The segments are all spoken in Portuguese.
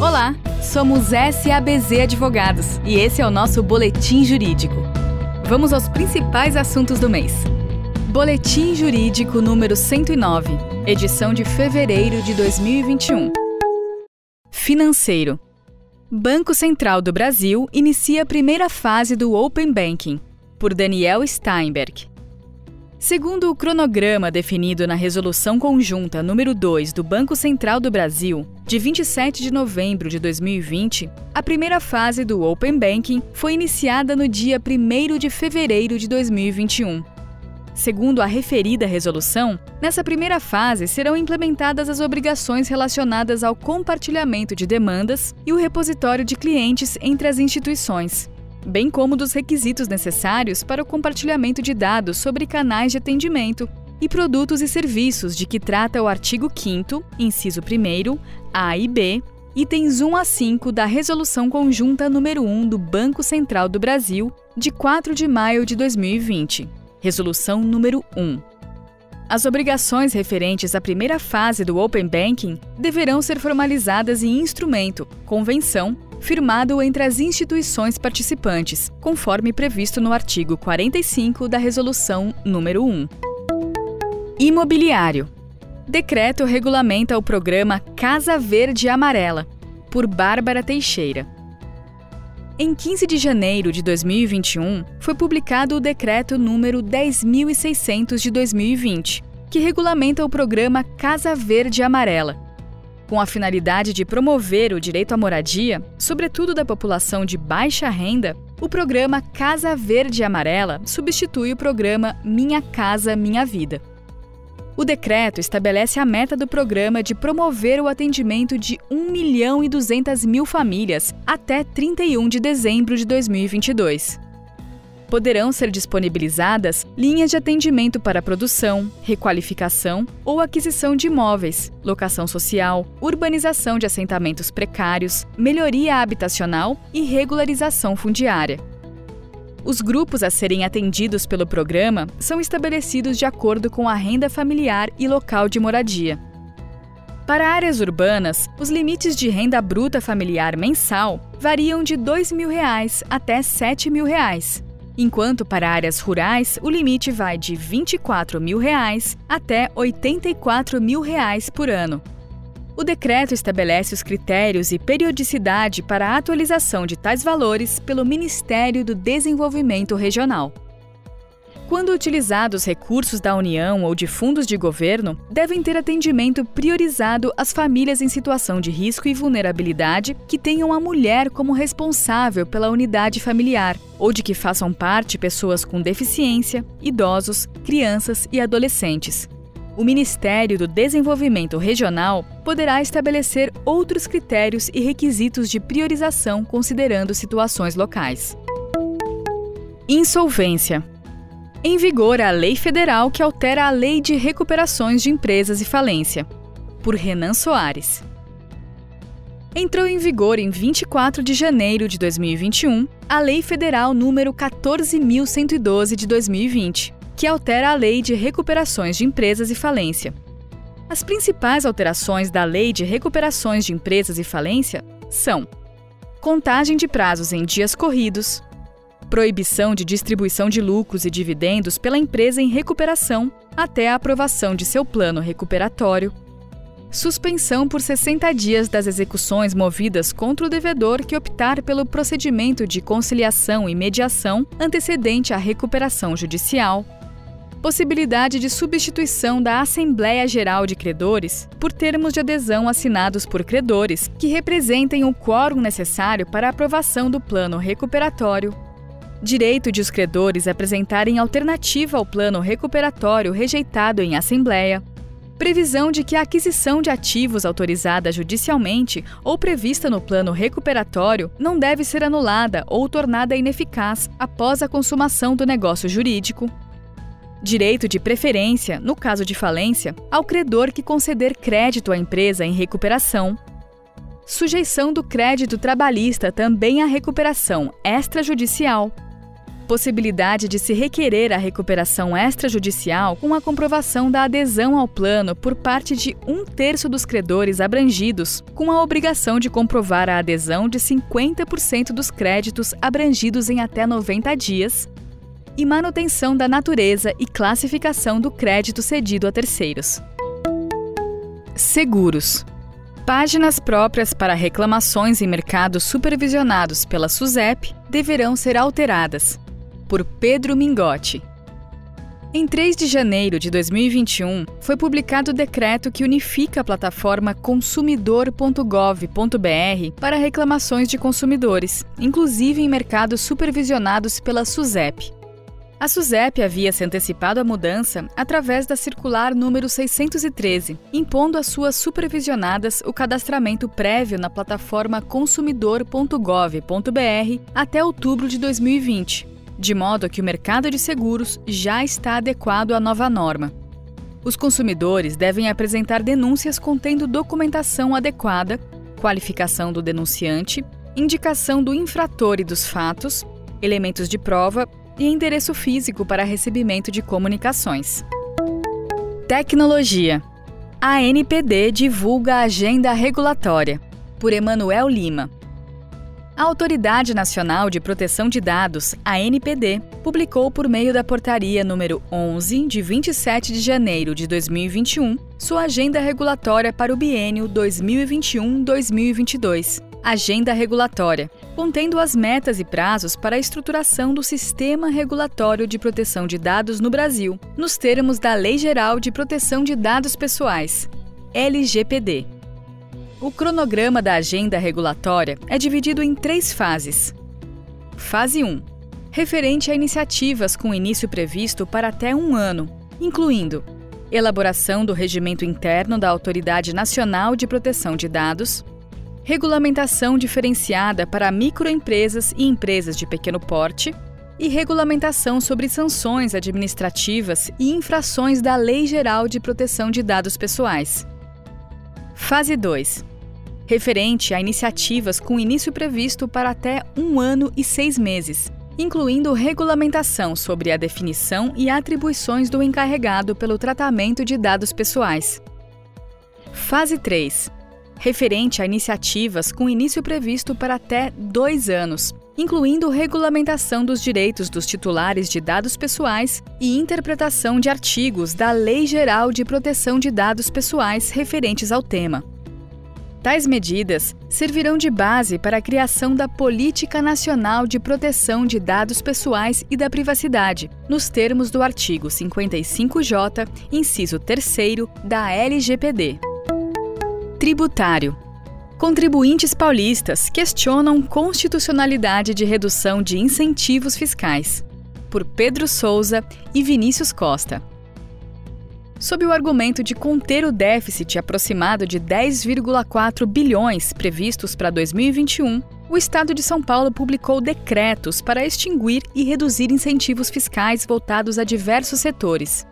Olá, somos SABZ Advogados e esse é o nosso Boletim Jurídico. Vamos aos principais assuntos do mês. Boletim Jurídico número 109, edição de fevereiro de 2021. Financeiro. Banco Central do Brasil inicia a primeira fase do Open Banking, por Daniel Steinberg. Segundo o cronograma definido na Resolução Conjunta número 2 do Banco Central do Brasil, de 27 de novembro de 2020, a primeira fase do Open Banking foi iniciada no dia 1 de fevereiro de 2021. Segundo a referida resolução, nessa primeira fase serão implementadas as obrigações relacionadas ao compartilhamento de demandas e o repositório de clientes entre as instituições bem como dos requisitos necessários para o compartilhamento de dados sobre canais de atendimento e produtos e serviços de que trata o artigo 5 inciso 1 A e B, itens 1 a 5 da Resolução Conjunta número 1 do Banco Central do Brasil, de 4 de maio de 2020. Resolução número 1. As obrigações referentes à primeira fase do Open Banking deverão ser formalizadas em instrumento, convenção firmado entre as instituições participantes, conforme previsto no artigo 45 da Resolução número 1. Imobiliário. Decreto regulamenta o programa Casa Verde Amarela, por Bárbara Teixeira. Em 15 de janeiro de 2021, foi publicado o decreto número 10600 de 2020, que regulamenta o programa Casa Verde Amarela, com a finalidade de promover o direito à moradia, sobretudo da população de baixa renda, o programa Casa Verde e Amarela substitui o programa Minha Casa Minha Vida. O decreto estabelece a meta do programa de promover o atendimento de 1 milhão e 200 mil famílias até 31 de dezembro de 2022 poderão ser disponibilizadas linhas de atendimento para produção, requalificação ou aquisição de imóveis, locação social, urbanização de assentamentos precários, melhoria habitacional e regularização fundiária. Os grupos a serem atendidos pelo programa são estabelecidos de acordo com a renda familiar e local de moradia. Para áreas urbanas, os limites de renda bruta familiar mensal variam de R$ 2.000 até R$ 7.000 enquanto para áreas rurais o limite vai de 24 mil reais até 84 mil reais por ano. O decreto estabelece os critérios e periodicidade para a atualização de tais valores pelo Ministério do Desenvolvimento Regional. Quando utilizados recursos da União ou de fundos de governo, devem ter atendimento priorizado às famílias em situação de risco e vulnerabilidade que tenham a mulher como responsável pela unidade familiar, ou de que façam parte pessoas com deficiência, idosos, crianças e adolescentes. O Ministério do Desenvolvimento Regional poderá estabelecer outros critérios e requisitos de priorização considerando situações locais. Insolvência em vigor a lei federal que altera a Lei de Recuperações de Empresas e Falência, por Renan Soares. Entrou em vigor em 24 de janeiro de 2021 a Lei Federal número 14112 de 2020, que altera a Lei de Recuperações de Empresas e Falência. As principais alterações da Lei de Recuperações de Empresas e Falência são: contagem de prazos em dias corridos, proibição de distribuição de lucros e dividendos pela empresa em recuperação até a aprovação de seu plano recuperatório, suspensão por 60 dias das execuções movidas contra o devedor que optar pelo procedimento de conciliação e mediação antecedente à recuperação judicial, possibilidade de substituição da Assembleia Geral de Credores por termos de adesão assinados por credores que representem o quórum necessário para a aprovação do plano recuperatório direito de os credores apresentarem alternativa ao plano recuperatório rejeitado em assembleia, previsão de que a aquisição de ativos autorizada judicialmente ou prevista no plano recuperatório não deve ser anulada ou tornada ineficaz após a consumação do negócio jurídico. Direito de preferência, no caso de falência, ao credor que conceder crédito à empresa em recuperação. Sujeição do crédito trabalhista também à recuperação extrajudicial possibilidade de se requerer a recuperação extrajudicial com a comprovação da adesão ao plano por parte de um terço dos credores abrangidos, com a obrigação de comprovar a adesão de 50% dos créditos abrangidos em até 90 dias, e manutenção da natureza e classificação do crédito cedido a terceiros. Seguros. Páginas próprias para reclamações em mercados supervisionados pela SUSEP deverão ser alteradas, por Pedro Mingotti. Em 3 de janeiro de 2021, foi publicado o decreto que unifica a plataforma consumidor.gov.br para reclamações de consumidores, inclusive em mercados supervisionados pela SUSEP. A SUSEP havia se antecipado à mudança através da circular número 613, impondo às suas supervisionadas o cadastramento prévio na plataforma consumidor.gov.br até outubro de 2020 de modo que o mercado de seguros já está adequado à nova norma. Os consumidores devem apresentar denúncias contendo documentação adequada, qualificação do denunciante, indicação do infrator e dos fatos, elementos de prova e endereço físico para recebimento de comunicações. Tecnologia. A NPD divulga a agenda regulatória. Por Emanuel Lima. A Autoridade Nacional de Proteção de Dados, a NPD, publicou por meio da portaria número 11 de 27 de janeiro de 2021 sua agenda regulatória para o biênio 2021-2022. Agenda regulatória, contendo as metas e prazos para a estruturação do Sistema Regulatório de Proteção de Dados no Brasil, nos termos da Lei Geral de Proteção de Dados Pessoais, LGPD. O cronograma da agenda regulatória é dividido em três fases. Fase 1 referente a iniciativas com início previsto para até um ano, incluindo elaboração do regimento interno da Autoridade Nacional de Proteção de Dados, regulamentação diferenciada para microempresas e empresas de pequeno porte e regulamentação sobre sanções administrativas e infrações da Lei Geral de Proteção de Dados Pessoais. Fase 2 referente a iniciativas com início previsto para até um ano e seis meses, incluindo regulamentação sobre a definição e atribuições do encarregado pelo tratamento de dados pessoais. Fase 3 referente a iniciativas com início previsto para até dois anos, incluindo regulamentação dos direitos dos titulares de dados pessoais e interpretação de artigos da Lei Geral de Proteção de Dados Pessoais referentes ao tema. Tais medidas servirão de base para a criação da Política Nacional de Proteção de Dados Pessoais e da Privacidade, nos termos do artigo 55J, inciso 3 da LGPD. Tributário. Contribuintes paulistas questionam constitucionalidade de redução de incentivos fiscais. Por Pedro Souza e Vinícius Costa sob o argumento de conter o déficit aproximado de 10,4 bilhões previstos para 2021, o Estado de São Paulo publicou decretos para extinguir e reduzir incentivos fiscais voltados a diversos setores.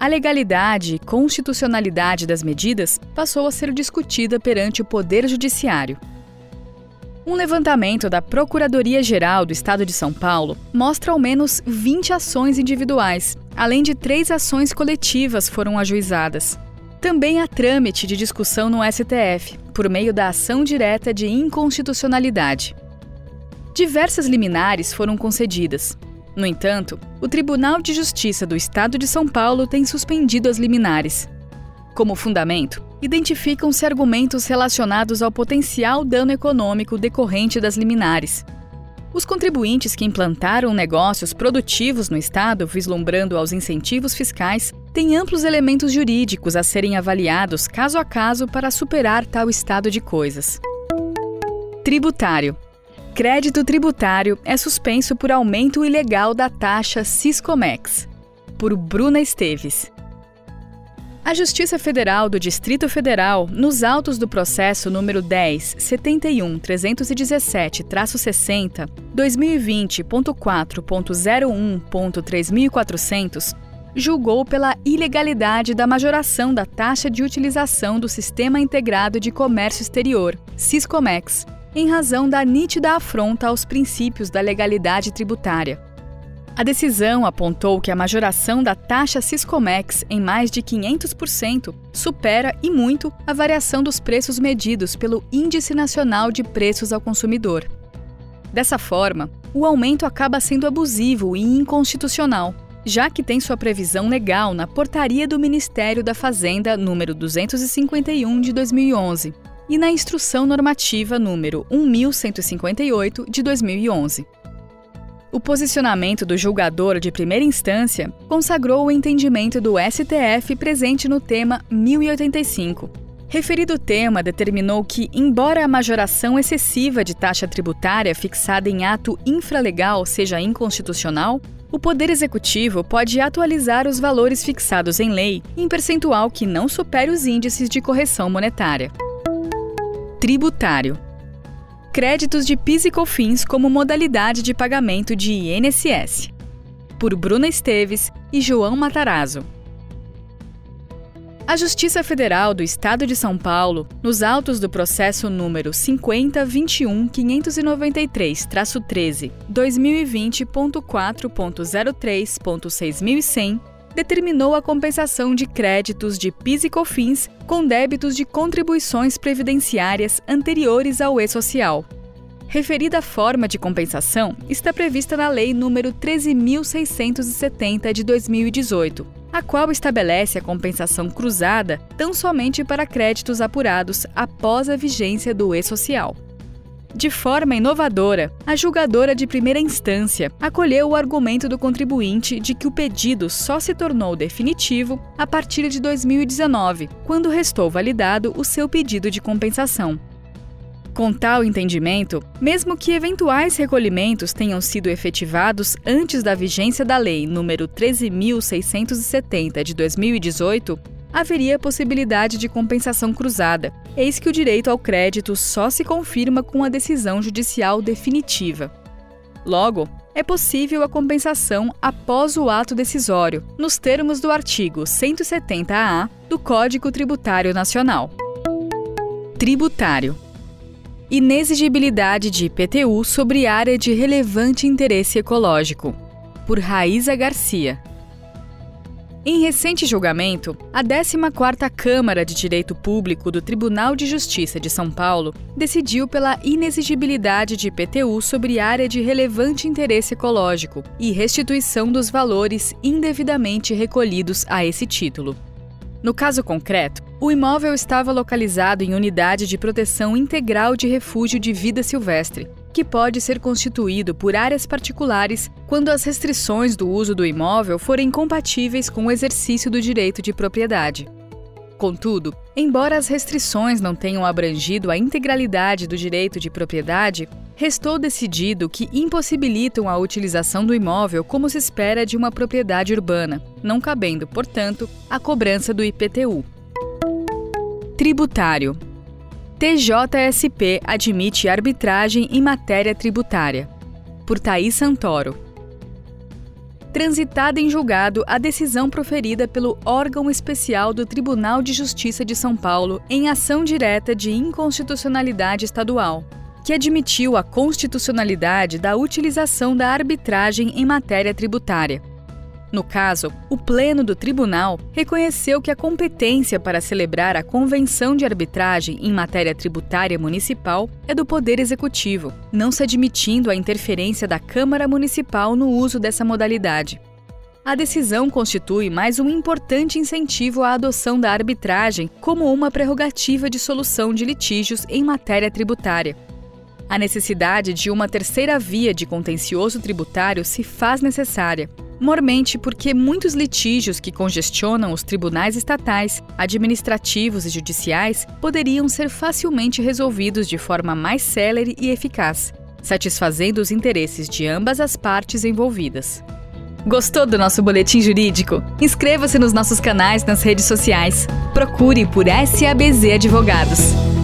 A legalidade e constitucionalidade das medidas passou a ser discutida perante o Poder Judiciário. Um levantamento da Procuradoria-Geral do Estado de São Paulo mostra ao menos 20 ações individuais, além de três ações coletivas foram ajuizadas. Também há trâmite de discussão no STF, por meio da ação direta de inconstitucionalidade. Diversas liminares foram concedidas. No entanto, o Tribunal de Justiça do Estado de São Paulo tem suspendido as liminares. Como fundamento, identificam-se argumentos relacionados ao potencial dano econômico decorrente das liminares. Os contribuintes que implantaram negócios produtivos no Estado, vislumbrando aos incentivos fiscais, têm amplos elementos jurídicos a serem avaliados caso a caso para superar tal estado de coisas. Tributário. Crédito tributário é suspenso por aumento ilegal da taxa Ciscomex. Por Bruna Esteves. A Justiça Federal do Distrito Federal, nos autos do processo número 10 71 317-60 2020.4.01.3400, julgou pela ilegalidade da majoração da taxa de utilização do Sistema Integrado de Comércio Exterior, Siscomex, em razão da nítida afronta aos princípios da legalidade tributária. A decisão apontou que a majoração da taxa Siscomex em mais de 500% supera e muito a variação dos preços medidos pelo Índice Nacional de Preços ao Consumidor. Dessa forma, o aumento acaba sendo abusivo e inconstitucional, já que tem sua previsão legal na Portaria do Ministério da Fazenda número 251 de 2011 e na Instrução Normativa número 1158 de 2011. O posicionamento do julgador de primeira instância consagrou o entendimento do STF presente no tema 1085. Referido tema determinou que, embora a majoração excessiva de taxa tributária fixada em ato infralegal seja inconstitucional, o Poder Executivo pode atualizar os valores fixados em lei em percentual que não supere os índices de correção monetária. Tributário créditos de PIS e COFINS como modalidade de pagamento de INSS. Por Bruna Esteves e João Matarazzo. A Justiça Federal do Estado de São Paulo, nos autos do processo número 50.21.593-13, 2020.4.03.6100, determinou a compensação de créditos de PIS e COFINS com débitos de contribuições previdenciárias anteriores ao E-Social. Referida forma de compensação está prevista na Lei nº 13.670 de 2018, a qual estabelece a compensação cruzada tão somente para créditos apurados após a vigência do E-Social. De forma inovadora, a julgadora de primeira instância acolheu o argumento do contribuinte de que o pedido só se tornou definitivo a partir de 2019, quando restou validado o seu pedido de compensação. Com tal entendimento, mesmo que eventuais recolhimentos tenham sido efetivados antes da vigência da Lei nº 13.670 de 2018, haveria possibilidade de compensação cruzada, eis que o direito ao crédito só se confirma com a decisão judicial definitiva. Logo, é possível a compensação após o ato decisório, nos termos do artigo 170-A do Código Tributário Nacional. Tributário Inexigibilidade de IPTU sobre área de relevante interesse ecológico. Por Raíza Garcia. Em recente julgamento, a 14ª Câmara de Direito Público do Tribunal de Justiça de São Paulo decidiu pela inexigibilidade de IPTU sobre área de relevante interesse ecológico e restituição dos valores indevidamente recolhidos a esse título. No caso concreto, o imóvel estava localizado em unidade de proteção integral de refúgio de vida silvestre, que pode ser constituído por áreas particulares quando as restrições do uso do imóvel forem compatíveis com o exercício do direito de propriedade. Contudo, embora as restrições não tenham abrangido a integralidade do direito de propriedade, restou decidido que impossibilitam a utilização do imóvel como se espera de uma propriedade urbana, não cabendo, portanto, a cobrança do IPTU. Tributário TJSP admite arbitragem em matéria tributária. Por Thaís Santoro. Transitada em julgado a decisão proferida pelo órgão especial do Tribunal de Justiça de São Paulo em ação direta de inconstitucionalidade estadual, que admitiu a constitucionalidade da utilização da arbitragem em matéria tributária no caso, o Pleno do Tribunal reconheceu que a competência para celebrar a convenção de arbitragem em matéria tributária municipal é do Poder Executivo, não se admitindo a interferência da Câmara Municipal no uso dessa modalidade. A decisão constitui mais um importante incentivo à adoção da arbitragem como uma prerrogativa de solução de litígios em matéria tributária. A necessidade de uma terceira via de contencioso tributário se faz necessária mormente porque muitos litígios que congestionam os tribunais estatais, administrativos e judiciais poderiam ser facilmente resolvidos de forma mais célere e eficaz, satisfazendo os interesses de ambas as partes envolvidas. Gostou do nosso boletim jurídico? Inscreva-se nos nossos canais nas redes sociais. Procure por SABZ Advogados.